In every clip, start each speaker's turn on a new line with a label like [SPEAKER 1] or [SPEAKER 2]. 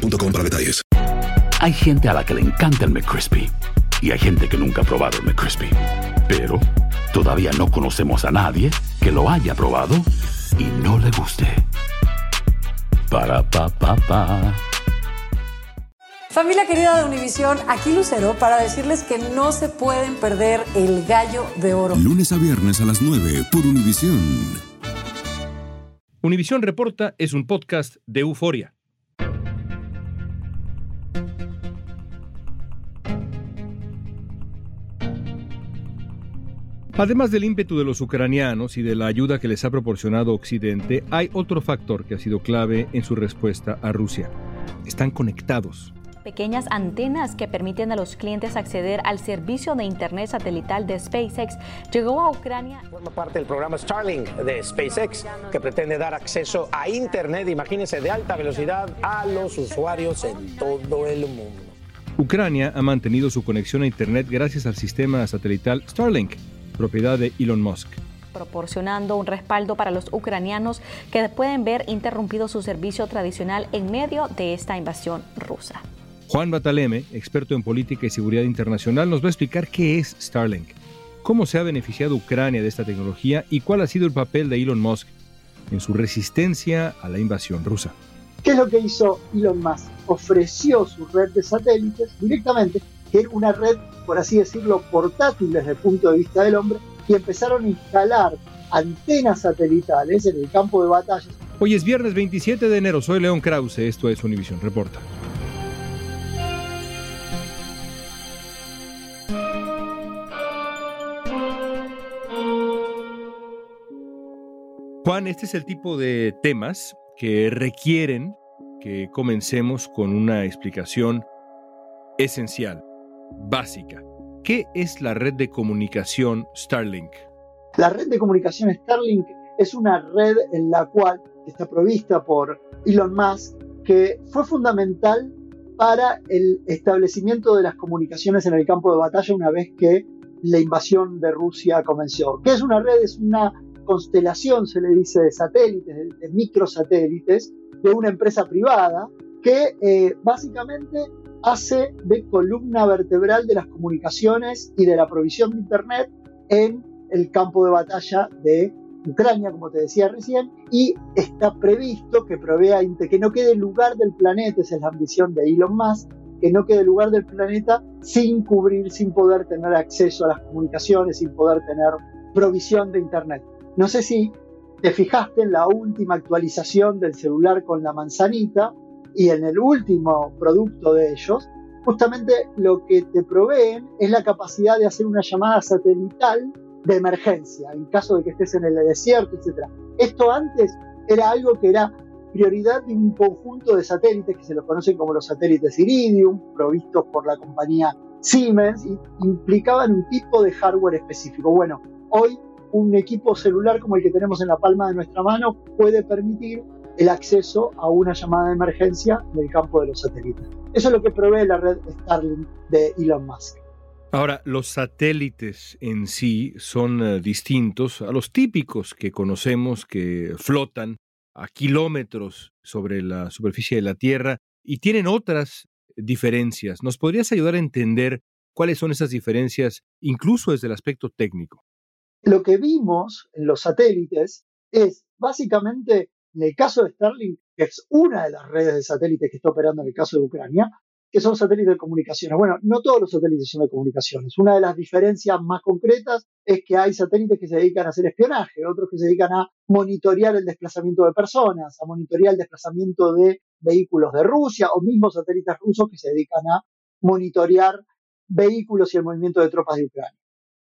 [SPEAKER 1] para detalles.
[SPEAKER 2] Hay gente a la que le encanta el McCrispy y hay gente que nunca ha probado el McCrispy. Pero todavía no conocemos a nadie que lo haya probado y no le guste. Para pa pa pa.
[SPEAKER 3] Familia querida de Univisión, aquí Lucero para decirles que no se pueden perder el gallo de oro.
[SPEAKER 4] Lunes a viernes a las 9 por Univisión.
[SPEAKER 5] Univisión Reporta es un podcast de euforia. Además del ímpetu de los ucranianos y de la ayuda que les ha proporcionado Occidente, hay otro factor que ha sido clave en su respuesta a Rusia. Están conectados.
[SPEAKER 6] Pequeñas antenas que permiten a los clientes acceder al servicio de Internet satelital de SpaceX llegó a Ucrania.
[SPEAKER 7] Forma parte del programa Starlink de SpaceX que pretende dar acceso a Internet, imagínense, de alta velocidad a los usuarios en todo el mundo.
[SPEAKER 5] Ucrania ha mantenido su conexión a Internet gracias al sistema satelital Starlink propiedad de Elon Musk
[SPEAKER 6] proporcionando un respaldo para los ucranianos que pueden ver interrumpido su servicio tradicional en medio de esta invasión rusa.
[SPEAKER 5] Juan Bataleme, experto en política y seguridad internacional, nos va a explicar qué es Starlink, cómo se ha beneficiado Ucrania de esta tecnología y cuál ha sido el papel de Elon Musk en su resistencia a la invasión rusa.
[SPEAKER 8] ¿Qué es lo que hizo Elon Musk? Ofreció su red de satélites directamente que una red, por así decirlo, portátil desde el punto de vista del hombre, y empezaron a instalar antenas satelitales en el campo de batallas.
[SPEAKER 5] Hoy es viernes 27 de enero, soy León Krause, esto es Univision Reporta. Juan, este es el tipo de temas que requieren que comencemos con una explicación esencial básica. ¿Qué es la red de comunicación Starlink?
[SPEAKER 8] La red de comunicación Starlink es una red en la cual está provista por Elon Musk, que fue fundamental para el establecimiento de las comunicaciones en el campo de batalla una vez que la invasión de Rusia comenzó. ¿Qué es una red? Es una constelación, se le dice, de satélites, de, microsatélites, de una empresa privada que eh, básicamente hace de columna vertebral de las comunicaciones y de la provisión de Internet en el campo de batalla de Ucrania, como te decía recién, y está previsto que provea que no quede lugar del planeta, esa es la ambición de Elon Musk, que no quede lugar del planeta sin cubrir, sin poder tener acceso a las comunicaciones, sin poder tener provisión de Internet. No sé si te fijaste en la última actualización del celular con la manzanita, y en el último producto de ellos, justamente lo que te proveen es la capacidad de hacer una llamada satelital de emergencia, en caso de que estés en el desierto, etc. Esto antes era algo que era prioridad de un conjunto de satélites que se los conocen como los satélites Iridium, provistos por la compañía Siemens, y implicaban un tipo de hardware específico. Bueno, hoy un equipo celular como el que tenemos en la palma de nuestra mano puede permitir el acceso a una llamada de emergencia del campo de los satélites. Eso es lo que provee la red Starlink de Elon Musk.
[SPEAKER 5] Ahora, los satélites en sí son eh, distintos a los típicos que conocemos que flotan a kilómetros sobre la superficie de la Tierra y tienen otras diferencias. ¿Nos podrías ayudar a entender cuáles son esas diferencias, incluso desde el aspecto técnico?
[SPEAKER 8] Lo que vimos en los satélites es básicamente en el caso de Starlink, que es una de las redes de satélites que está operando en el caso de Ucrania, que son satélites de comunicaciones. Bueno, no todos los satélites son de comunicaciones. Una de las diferencias más concretas es que hay satélites que se dedican a hacer espionaje, otros que se dedican a monitorear el desplazamiento de personas, a monitorear el desplazamiento de vehículos de Rusia, o mismos satélites rusos que se dedican a monitorear vehículos y el movimiento de tropas de Ucrania.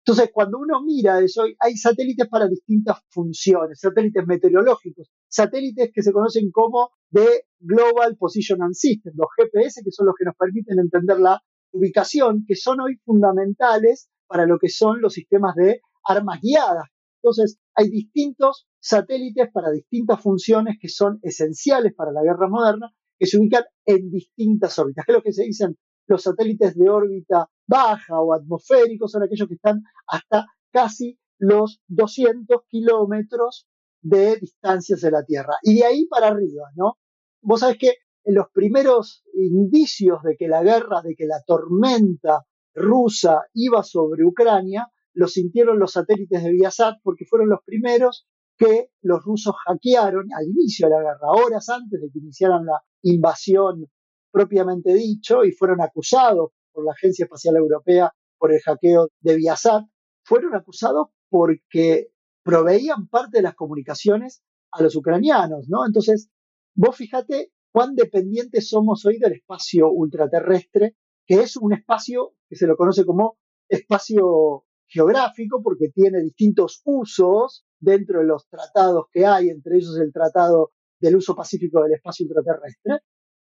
[SPEAKER 8] Entonces, cuando uno mira eso, hay satélites para distintas funciones, satélites meteorológicos. Satélites que se conocen como de Global Position System, los GPS, que son los que nos permiten entender la ubicación, que son hoy fundamentales para lo que son los sistemas de armas guiadas. Entonces, hay distintos satélites para distintas funciones que son esenciales para la guerra moderna, que se ubican en distintas órbitas. ¿Qué es lo que se dicen los satélites de órbita baja o atmosféricos? Son aquellos que están hasta casi los 200 kilómetros de distancias de la Tierra. Y de ahí para arriba, ¿no? Vos sabés que los primeros indicios de que la guerra, de que la tormenta rusa iba sobre Ucrania, lo sintieron los satélites de Viasat porque fueron los primeros que los rusos hackearon al inicio de la guerra, horas antes de que iniciaran la invasión propiamente dicho, y fueron acusados por la Agencia Espacial Europea por el hackeo de Viasat, fueron acusados porque proveían parte de las comunicaciones a los ucranianos, ¿no? Entonces, vos fíjate cuán dependientes somos hoy del espacio ultraterrestre, que es un espacio que se lo conoce como espacio geográfico porque tiene distintos usos dentro de los tratados que hay, entre ellos el tratado del uso pacífico del espacio ultraterrestre,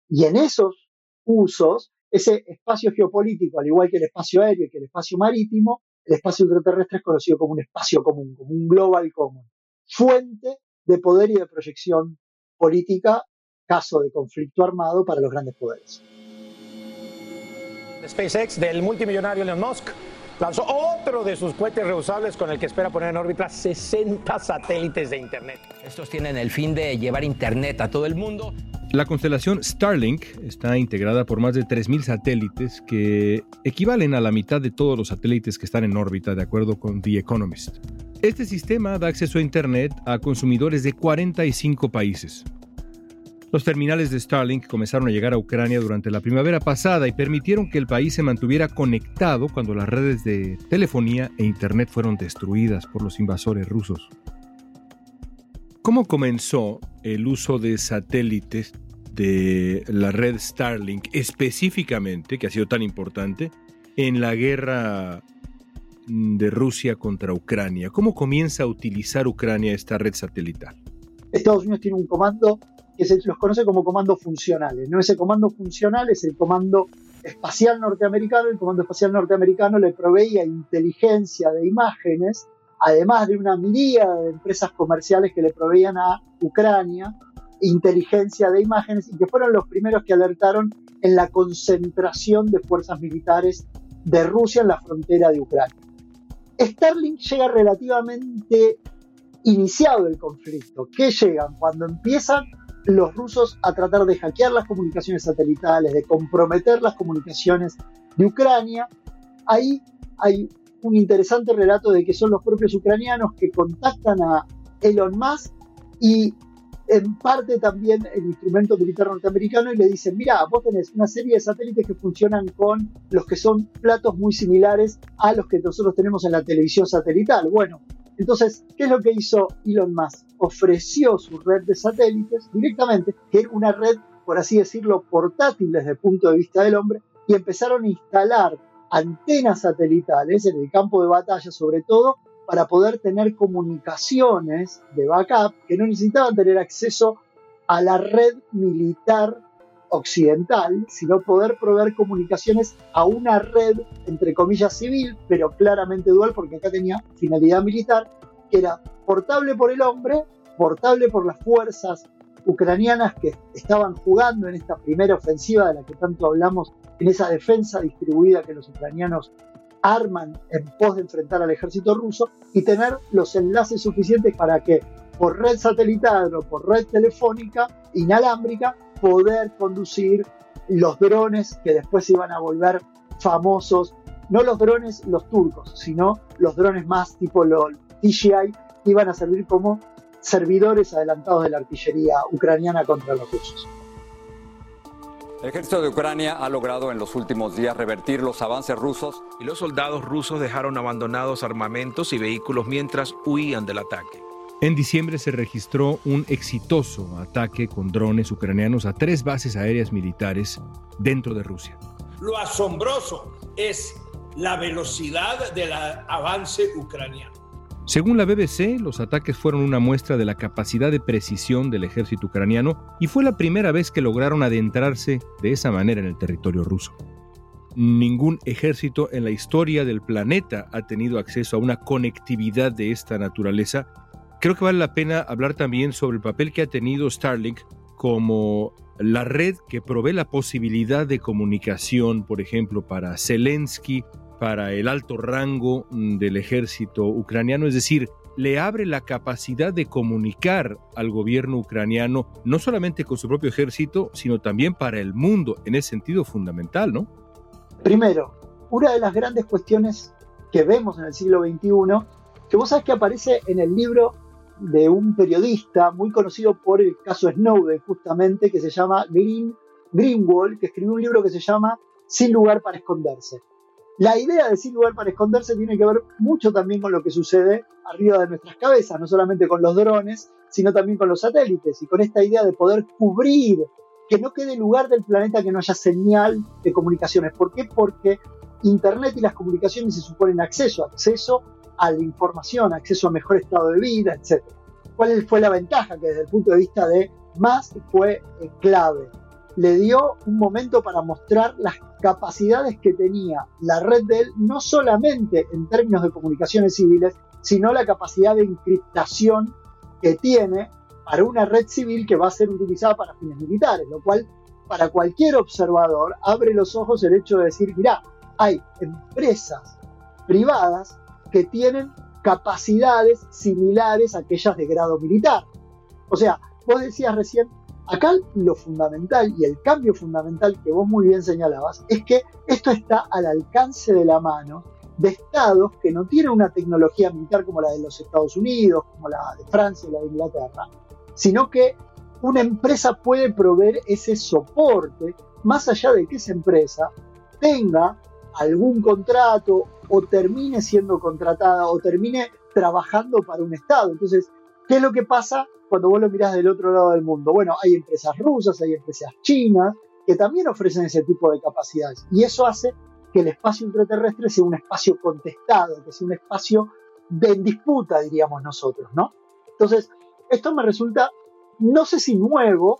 [SPEAKER 8] y en esos usos, ese espacio geopolítico, al igual que el espacio aéreo y que el espacio marítimo, el espacio ultraterrestre es conocido como un espacio común, como un global común, fuente de poder y de proyección política, caso de conflicto armado para los grandes poderes.
[SPEAKER 7] SpaceX del multimillonario Elon Musk lanzó otro de sus cohetes reusables con el que espera poner en órbita 60 satélites de Internet.
[SPEAKER 9] Estos tienen el fin de llevar Internet a todo el mundo.
[SPEAKER 5] La constelación Starlink está integrada por más de 3.000 satélites que equivalen a la mitad de todos los satélites que están en órbita, de acuerdo con The Economist. Este sistema da acceso a Internet a consumidores de 45 países. Los terminales de Starlink comenzaron a llegar a Ucrania durante la primavera pasada y permitieron que el país se mantuviera conectado cuando las redes de telefonía e Internet fueron destruidas por los invasores rusos. ¿Cómo comenzó el uso de satélites de la red Starlink específicamente, que ha sido tan importante, en la guerra de Rusia contra Ucrania? ¿Cómo comienza a utilizar Ucrania esta red satelital?
[SPEAKER 8] Estados Unidos tiene un comando que se los conoce como comandos funcionales. ¿no? Ese comando funcional es el comando espacial norteamericano. El comando espacial norteamericano le proveía inteligencia de imágenes además de una miríada de empresas comerciales que le proveían a Ucrania inteligencia de imágenes y que fueron los primeros que alertaron en la concentración de fuerzas militares de Rusia en la frontera de Ucrania. Starlink llega relativamente iniciado el conflicto. ¿Qué llegan? Cuando empiezan los rusos a tratar de hackear las comunicaciones satelitales, de comprometer las comunicaciones de Ucrania, ahí hay un interesante relato de que son los propios ucranianos que contactan a Elon Musk y en parte también el instrumento militar norteamericano y le dicen, mira, vos tenés una serie de satélites que funcionan con los que son platos muy similares a los que nosotros tenemos en la televisión satelital. Bueno, entonces, ¿qué es lo que hizo Elon Musk? Ofreció su red de satélites directamente, que era una red, por así decirlo, portátil desde el punto de vista del hombre, y empezaron a instalar antenas satelitales en el campo de batalla, sobre todo para poder tener comunicaciones de backup que no necesitaban tener acceso a la red militar occidental, sino poder proveer comunicaciones a una red, entre comillas, civil, pero claramente dual, porque acá tenía finalidad militar, que era portable por el hombre, portable por las fuerzas ucranianas que estaban jugando en esta primera ofensiva de la que tanto hablamos, en esa defensa distribuida que los ucranianos arman en pos de enfrentar al ejército ruso y tener los enlaces suficientes para que por red satelital o por red telefónica inalámbrica poder conducir los drones que después iban a volver famosos, no los drones los turcos, sino los drones más tipo los DJI, iban a servir como servidores adelantados de la artillería ucraniana contra los rusos.
[SPEAKER 10] El ejército de Ucrania ha logrado en los últimos días revertir los avances rusos
[SPEAKER 11] y los soldados rusos dejaron abandonados armamentos y vehículos mientras huían del ataque.
[SPEAKER 5] En diciembre se registró un exitoso ataque con drones ucranianos a tres bases aéreas militares dentro de Rusia.
[SPEAKER 12] Lo asombroso es la velocidad del avance ucraniano
[SPEAKER 5] Según la BBC, los ataques fueron una muestra de la capacidad de precisión del ejército ucraniano y fue la primera vez que lograron adentrarse de esa manera en el territorio ruso. Ningún ejército en la historia del planeta ha tenido acceso a una conectividad de esta naturaleza. Creo que vale la pena hablar también sobre el papel que ha tenido Starlink como la red que provee la posibilidad de comunicación, por ejemplo, para Zelensky, para el alto rango mm, del ejército ucraniano, es decir, le abre la capacidad de comunicar al gobierno ucraniano no solamente con su propio ejército, sino también para el mundo, en ese sentido fundamental, ¿no?
[SPEAKER 8] Primero, una de las grandes cuestiones que vemos en el siglo XXI, que vos sabés que aparece en el libro de un periodista muy conocido por el caso Snowden, justamente, que se llama Green, Greenwald, que escribió un libro que se llama Sin lugar para esconderse. La idea de sin lugar para esconderse tiene que ver mucho también con lo que sucede arriba de nuestras cabezas, no solamente con los drones, sino también con los satélites y con esta idea de poder cubrir, que no quede lugar del planeta que no haya señal de comunicaciones. ¿Por qué? Porque Internet y las comunicaciones se suponen acceso, acceso a la información, acceso a mejor estado de vida, etc. ¿Cuál fue la ventaja? Que desde el punto de vista de más fue eh, clave le dio un momento para mostrar las capacidades que tenía la red de él, no solamente en términos de comunicaciones civiles, sino la capacidad de encriptación que tiene para una red civil que va a ser utilizada para fines militares, lo cual para cualquier observador abre los ojos el hecho de decir, mirá, hay empresas privadas que tienen capacidades similares a aquellas de grado militar. O sea, vos decías recién, Acá lo fundamental y el cambio fundamental que vos muy bien señalabas es que esto está al alcance de la mano de estados que no tienen una tecnología militar como la de los Estados Unidos, como la de Francia la de Inglaterra, sino que una empresa puede proveer ese soporte más allá de que esa empresa tenga algún contrato o termine siendo contratada o termine trabajando para un Estado. Entonces, ¿qué es lo que pasa cuando vos lo mirás del otro lado del mundo? Bueno, hay empresas rusas, hay empresas chinas que también ofrecen ese tipo de capacidades. Y eso hace que el espacio intraterrestre sea un espacio contestado, que sea un espacio de disputa, diríamos nosotros, ¿no? Entonces, esto me resulta, no sé si nuevo,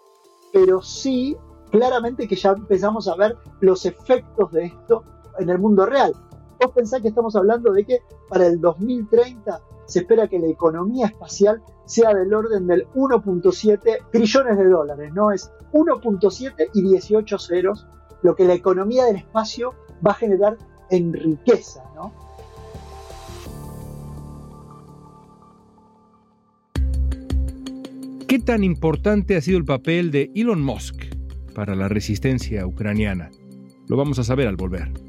[SPEAKER 8] pero sí claramente que ya empezamos a ver los efectos de esto en el mundo real. Vos pensás que estamos hablando de que para el 2030 se espera que la economía espacial sea del orden del 1.7 trillones de dólares, ¿no? Es 1.7 y 18 ceros lo que la economía del espacio va a generar en riqueza, ¿no?
[SPEAKER 5] ¿Qué tan importante ha sido el papel de Elon Musk para la resistencia ucraniana? Lo vamos a saber al volver.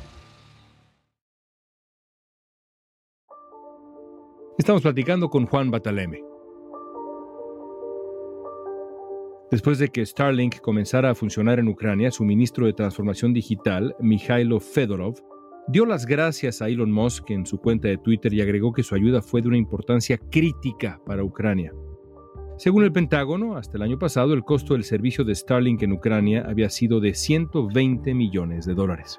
[SPEAKER 5] Estamos platicando con Juan Bataleme. Después de que Starlink comenzara a funcionar en Ucrania, su ministro de Transformación Digital, Mikhailo Fedorov, dio las gracias a Elon Musk en su cuenta de Twitter y agregó que su ayuda fue de una importancia crítica para Ucrania. Según el Pentágono, hasta el año pasado el costo del servicio de Starlink en Ucrania había sido de 120 millones de dólares.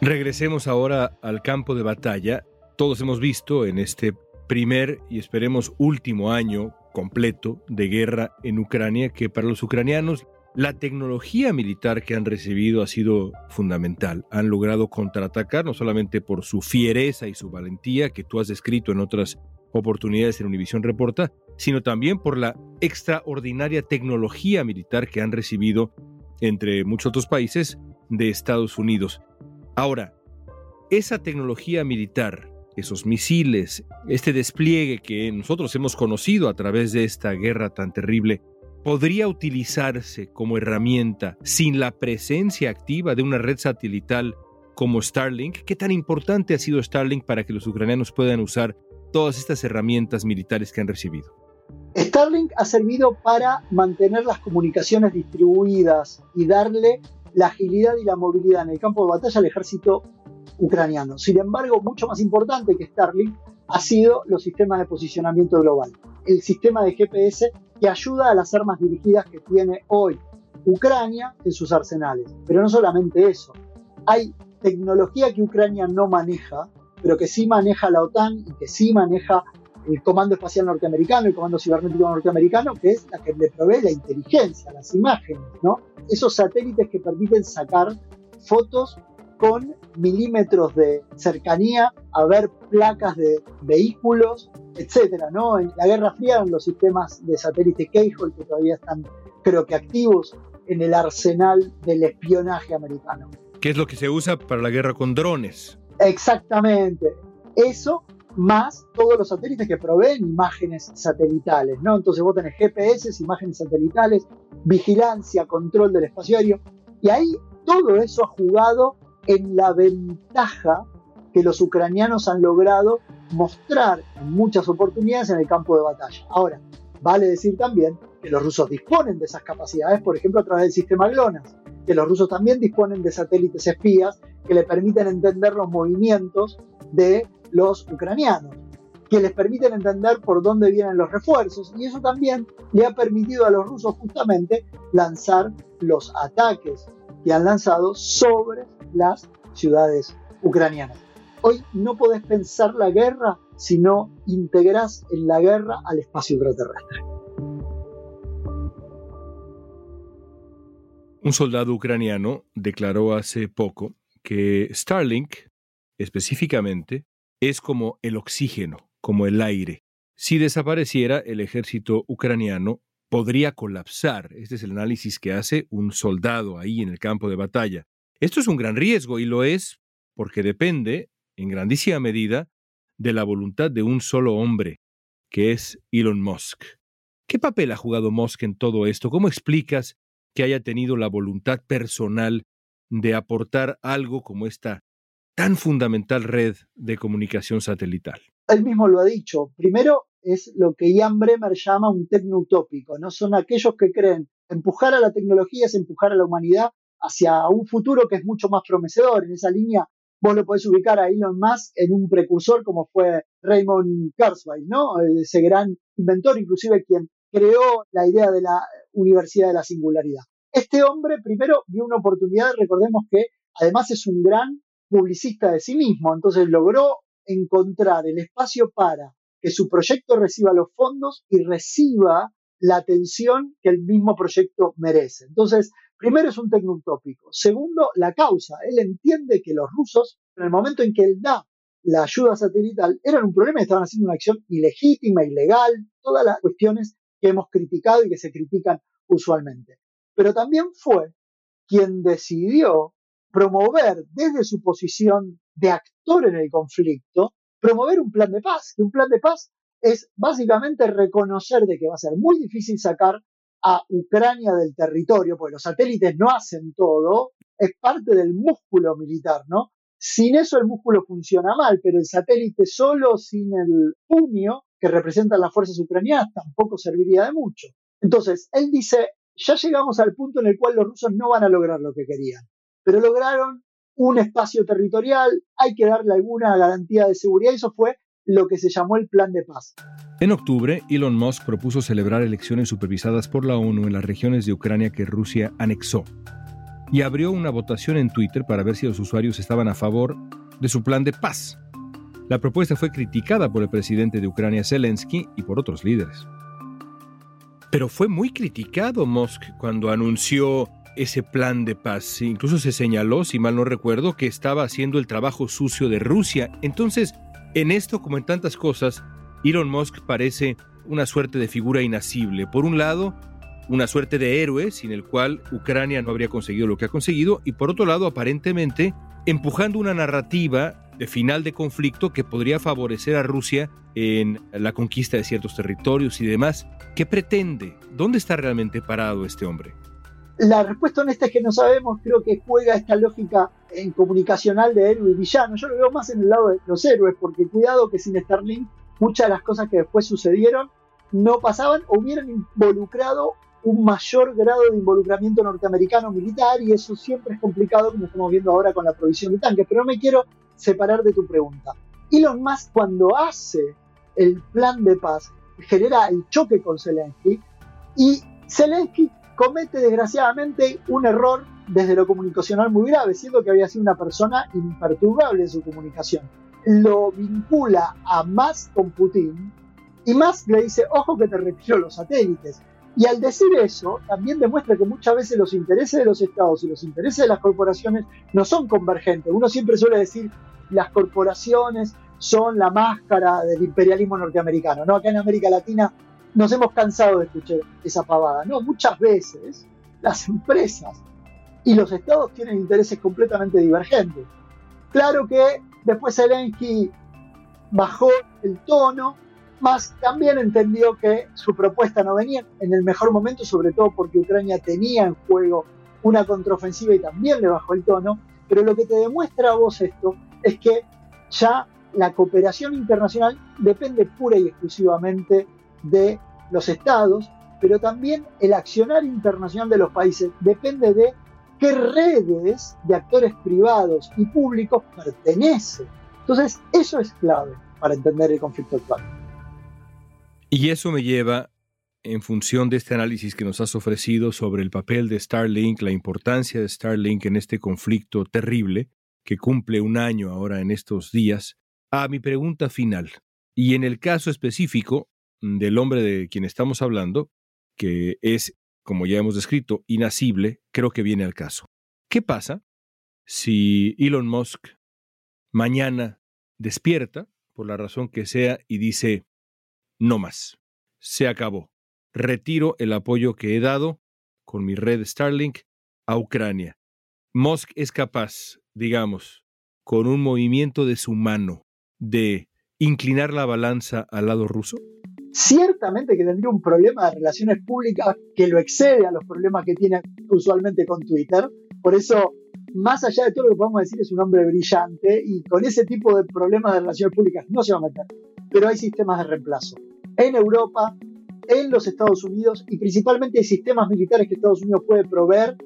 [SPEAKER 5] Regresemos ahora al campo de batalla. Todos hemos visto en este primer y esperemos último año completo de guerra en Ucrania que para los ucranianos la tecnología militar que han recibido ha sido fundamental. Han logrado contraatacar no solamente por su fiereza y su valentía que tú has descrito en otras oportunidades en Univisión Reporta, sino también por la extraordinaria tecnología militar que han recibido entre muchos otros países de Estados Unidos. Ahora, esa tecnología militar, esos misiles, este despliegue que nosotros hemos conocido a través de esta guerra tan terrible, podría utilizarse como herramienta sin la presencia activa de una red satelital como Starlink? ¿Qué tan importante ha sido Starlink para que los ucranianos puedan usar todas estas herramientas militares que han recibido?
[SPEAKER 8] Starlink ha servido para mantener las comunicaciones distribuidas y darle la agilidad y la movilidad en el campo de batalla al ejército ucraniano. Sin embargo, mucho más importante que Starlink ha sido los sistemas de posicionamiento global. El sistema de GPS que ayuda a las armas dirigidas que tiene hoy Ucrania en sus arsenales. Pero no solamente eso, hay tecnología que Ucrania no maneja, pero que sí maneja la OTAN y que sí maneja el Comando Espacial Norteamericano, el Comando Cibernético Norteamericano, que es la que le provee la inteligencia, las imágenes. Esos satélites que permiten sacar fotos con milímetros de cercanía a ver placas de vehículos, etcétera, ¿no? En la Guerra Fría eran los sistemas de satélite Keyhole que todavía están, creo que activos en el arsenal del espionaje americano.
[SPEAKER 5] ¿Qué es lo que se usa para la guerra con drones?
[SPEAKER 8] Exactamente. Eso más todos los satélites que proveen imágenes satelitales, ¿no? Entonces vos tenés GPS, imágenes satelitales, vigilancia, control del espacio aéreo, y ahí todo eso ha jugado en la ventaja que los ucranianos han logrado mostrar en muchas oportunidades en el campo de batalla. Ahora, vale decir también que los rusos disponen de esas capacidades, por ejemplo, a través del sistema GLONASS, que los rusos también disponen de satélites espías que le permiten entender los movimientos de los ucranianos, que les permiten entender por dónde vienen los refuerzos, y eso también le ha permitido a los rusos justamente lanzar los ataques que han lanzado sobre las ciudades ucranianas. Hoy no podés pensar la guerra si no integras en la guerra al espacio ultraterrestre.
[SPEAKER 5] Un soldado ucraniano declaró hace poco que Starlink, específicamente, es como el oxígeno, como el aire. Si desapareciera, el ejército ucraniano podría colapsar. Este es el análisis que hace un soldado ahí en el campo de batalla. Esto es un gran riesgo y lo es porque depende, en grandísima medida, de la voluntad de un solo hombre, que es Elon Musk. ¿Qué papel ha jugado Musk en todo esto? ¿Cómo explicas que haya tenido la voluntad personal de aportar algo como esta tan fundamental red de comunicación satelital?
[SPEAKER 8] Él mismo lo ha dicho. Primero es lo que Ian Bremer llama un tecno-utópico. No son aquellos que creen empujar a la tecnología es empujar a la humanidad hacia un futuro que es mucho más prometedor. En esa línea vos lo podés ubicar a Elon Musk en un precursor como fue Raymond Kurzweil, ¿no? Ese gran inventor, inclusive quien creó la idea de la Universidad de la Singularidad. Este hombre primero vio una oportunidad, recordemos que además es un gran publicista de sí mismo, entonces logró encontrar el espacio para que su proyecto reciba los fondos y reciba la atención que el mismo proyecto merece. Entonces, primero es un tecno-utópico. Segundo, la causa. Él entiende que los rusos, en el momento en que él da la ayuda satelital, eran un problema, estaban haciendo una acción ilegítima, ilegal, todas las cuestiones que hemos criticado y que se critican usualmente. Pero también fue quien decidió promover desde su posición de actor en el conflicto, promover un plan de paz, que un plan de paz es básicamente reconocer de que va a ser muy difícil sacar a Ucrania del territorio, porque los satélites no hacen todo, es parte del músculo militar, ¿no? Sin eso el músculo funciona mal, pero el satélite solo, sin el puño que representan las fuerzas ucranianas, tampoco serviría de mucho. Entonces, él dice, ya llegamos al punto en el cual los rusos no van a lograr lo que querían, pero lograron un espacio territorial, hay que darle alguna garantía de seguridad, y eso fue lo que se llamó el Plan de Paz.
[SPEAKER 5] En octubre, Elon Musk propuso celebrar elecciones supervisadas por la ONU en las regiones de Ucrania que Rusia anexó y abrió una votación en Twitter para ver si los usuarios estaban a favor de su plan de paz. La propuesta fue criticada por el presidente de Ucrania Zelensky y por otros líderes. Pero fue muy criticado Musk cuando anunció ese plan de paz. Incluso se señaló, si mal no recuerdo, que estaba haciendo el trabajo sucio de Rusia. Entonces, en esto, como en tantas cosas, Elon Musk parece una suerte de figura inasible. Por un lado, una suerte de héroe sin el cual Ucrania no habría conseguido lo que ha conseguido, y por otro lado, aparentemente, empujando una narrativa de final de conflicto que podría favorecer a Rusia en la conquista de ciertos territorios y demás. ¿Qué pretende? ¿Dónde está realmente parado este hombre?
[SPEAKER 8] La respuesta honesta es que no sabemos, creo que juega esta lógica comunicacional de héroe y villano. Yo lo veo más en el lado de los héroes, porque cuidado que sin Starlink muchas de las cosas que después sucedieron no pasaban o hubieran involucrado un mayor grado de involucramiento norteamericano militar y eso siempre es complicado como estamos viendo ahora con la provisión de tanques. Pero no me quiero separar de tu pregunta. Elon Musk cuando hace el plan de paz genera el choque con Zelensky y Zelensky comete desgraciadamente un error desde lo comunicacional muy grave, siendo que había sido una persona imperturbable en su comunicación. Lo vincula a Musk con Putin y Musk le dice, ojo que te retiro los satélites. Y al decir eso, también demuestra que muchas veces los intereses de los estados y los intereses de las corporaciones no son convergentes. Uno siempre suele decir, las corporaciones son la máscara del imperialismo norteamericano. ¿no? Acá en América Latina nos hemos cansado de escuchar esa pavada. No, muchas veces las empresas y los estados tienen intereses completamente divergentes. Claro que después Zelensky bajó el tono, más también entendió que su propuesta no venía en el mejor momento, sobre todo porque Ucrania tenía en juego una contraofensiva y también le bajó el tono. Pero lo que te demuestra a vos esto es que ya la cooperación internacional depende pura y exclusivamente de los estados, pero también el accionar internacional de los países depende de qué redes de actores privados y públicos pertenece. Entonces, eso es clave para entender el conflicto actual.
[SPEAKER 5] Y eso me lleva, en función de este análisis que nos has ofrecido sobre el papel de Starlink, la importancia de Starlink en este conflicto terrible, que cumple un año ahora en estos días, a mi pregunta final. Y en el caso específico del hombre de quien estamos hablando, que es, como ya hemos descrito, inasible, creo que viene al caso. ¿Qué pasa si Elon Musk mañana despierta, por la razón que sea, y dice, no más, se acabó, retiro el apoyo que he dado con mi red Starlink a Ucrania? Musk es capaz, digamos, con un movimiento de su mano, de inclinar la balanza al lado ruso?
[SPEAKER 8] Ciertamente que tendría un problema de relaciones públicas que lo excede a los problemas que tiene usualmente con Twitter. Por eso, más allá de todo lo que podemos decir, es un hombre brillante y con ese tipo de problemas de relaciones públicas no se va a meter. Pero hay sistemas de reemplazo. En Europa, en los Estados Unidos y principalmente hay sistemas militares que Estados Unidos puede proveer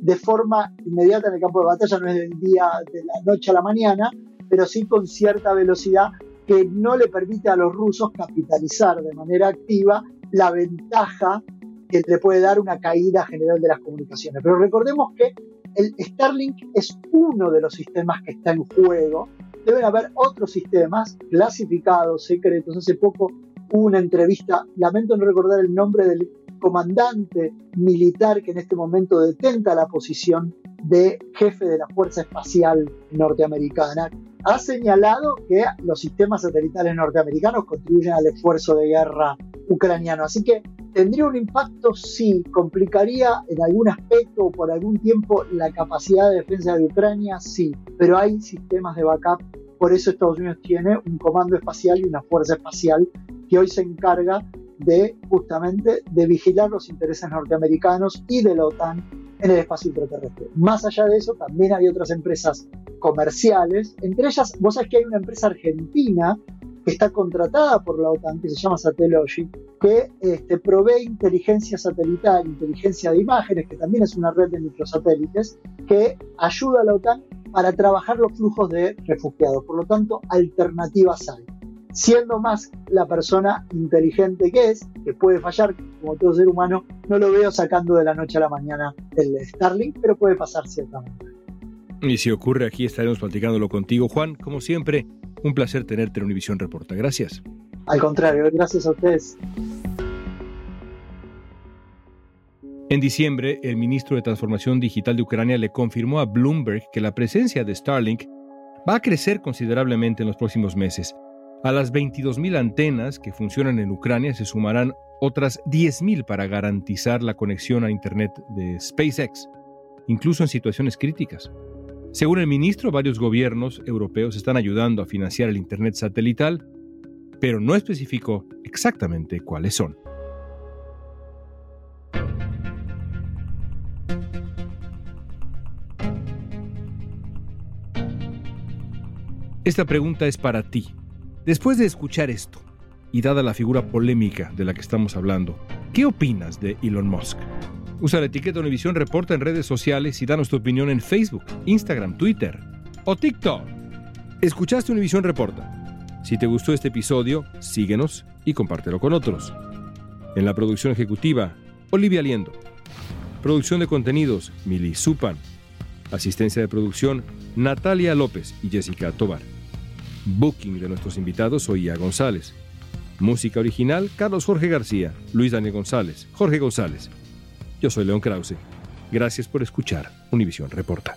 [SPEAKER 8] de forma inmediata en el campo de batalla, no es del día de la noche a la mañana, pero sí con cierta velocidad que no le permite a los rusos capitalizar de manera activa la ventaja que le puede dar una caída general de las comunicaciones. Pero recordemos que el Starlink es uno de los sistemas que está en juego. Deben haber otros sistemas clasificados, secretos. Hace poco hubo una entrevista, lamento no recordar el nombre del comandante militar que en este momento detenta la posición de jefe de la Fuerza Espacial norteamericana, ha señalado que los sistemas satelitales norteamericanos contribuyen al esfuerzo de guerra ucraniano. Así que tendría un impacto, sí, complicaría en algún aspecto o por algún tiempo la capacidad de defensa de Ucrania, sí, pero hay sistemas de backup. Por eso Estados Unidos tiene un comando espacial y una fuerza espacial que hoy se encarga de justamente de vigilar los intereses norteamericanos y de la OTAN en el espacio intraterrestre. Más allá de eso, también hay otras empresas comerciales, entre ellas, vos sabés que hay una empresa argentina que está contratada por la OTAN, que se llama Satellogic, que este, provee inteligencia satelital, inteligencia de imágenes, que también es una red de microsatélites, que ayuda a la OTAN para trabajar los flujos de refugiados. Por lo tanto, alternativas hay. Siendo más la persona inteligente que es, que puede fallar como todo ser humano, no lo veo sacando de la noche a la mañana el Starlink, pero puede pasar ciertamente.
[SPEAKER 5] Y si ocurre aquí estaremos platicándolo contigo, Juan. Como siempre, un placer tenerte en Univisión Reporta. Gracias.
[SPEAKER 8] Al contrario, gracias a ustedes.
[SPEAKER 5] En diciembre, el ministro de Transformación Digital de Ucrania le confirmó a Bloomberg que la presencia de Starlink va a crecer considerablemente en los próximos meses. A las 22.000 antenas que funcionan en Ucrania se sumarán otras 10.000 para garantizar la conexión a Internet de SpaceX, incluso en situaciones críticas. Según el ministro, varios gobiernos europeos están ayudando a financiar el Internet satelital, pero no especificó exactamente cuáles son. Esta pregunta es para ti. Después de escuchar esto, y dada la figura polémica de la que estamos hablando, ¿qué opinas de Elon Musk? Usa la etiqueta Univisión Reporta en redes sociales y danos tu opinión en Facebook, Instagram, Twitter o TikTok. Escuchaste Univisión Reporta. Si te gustó este episodio, síguenos y compártelo con otros. En la producción ejecutiva, Olivia Liendo. Producción de contenidos, Mili Supan. Asistencia de producción, Natalia López y Jessica Tobar. Booking de nuestros invitados, soy González. Música original, Carlos Jorge García, Luis Daniel González, Jorge González. Yo soy León Krause. Gracias por escuchar Univisión Reporta.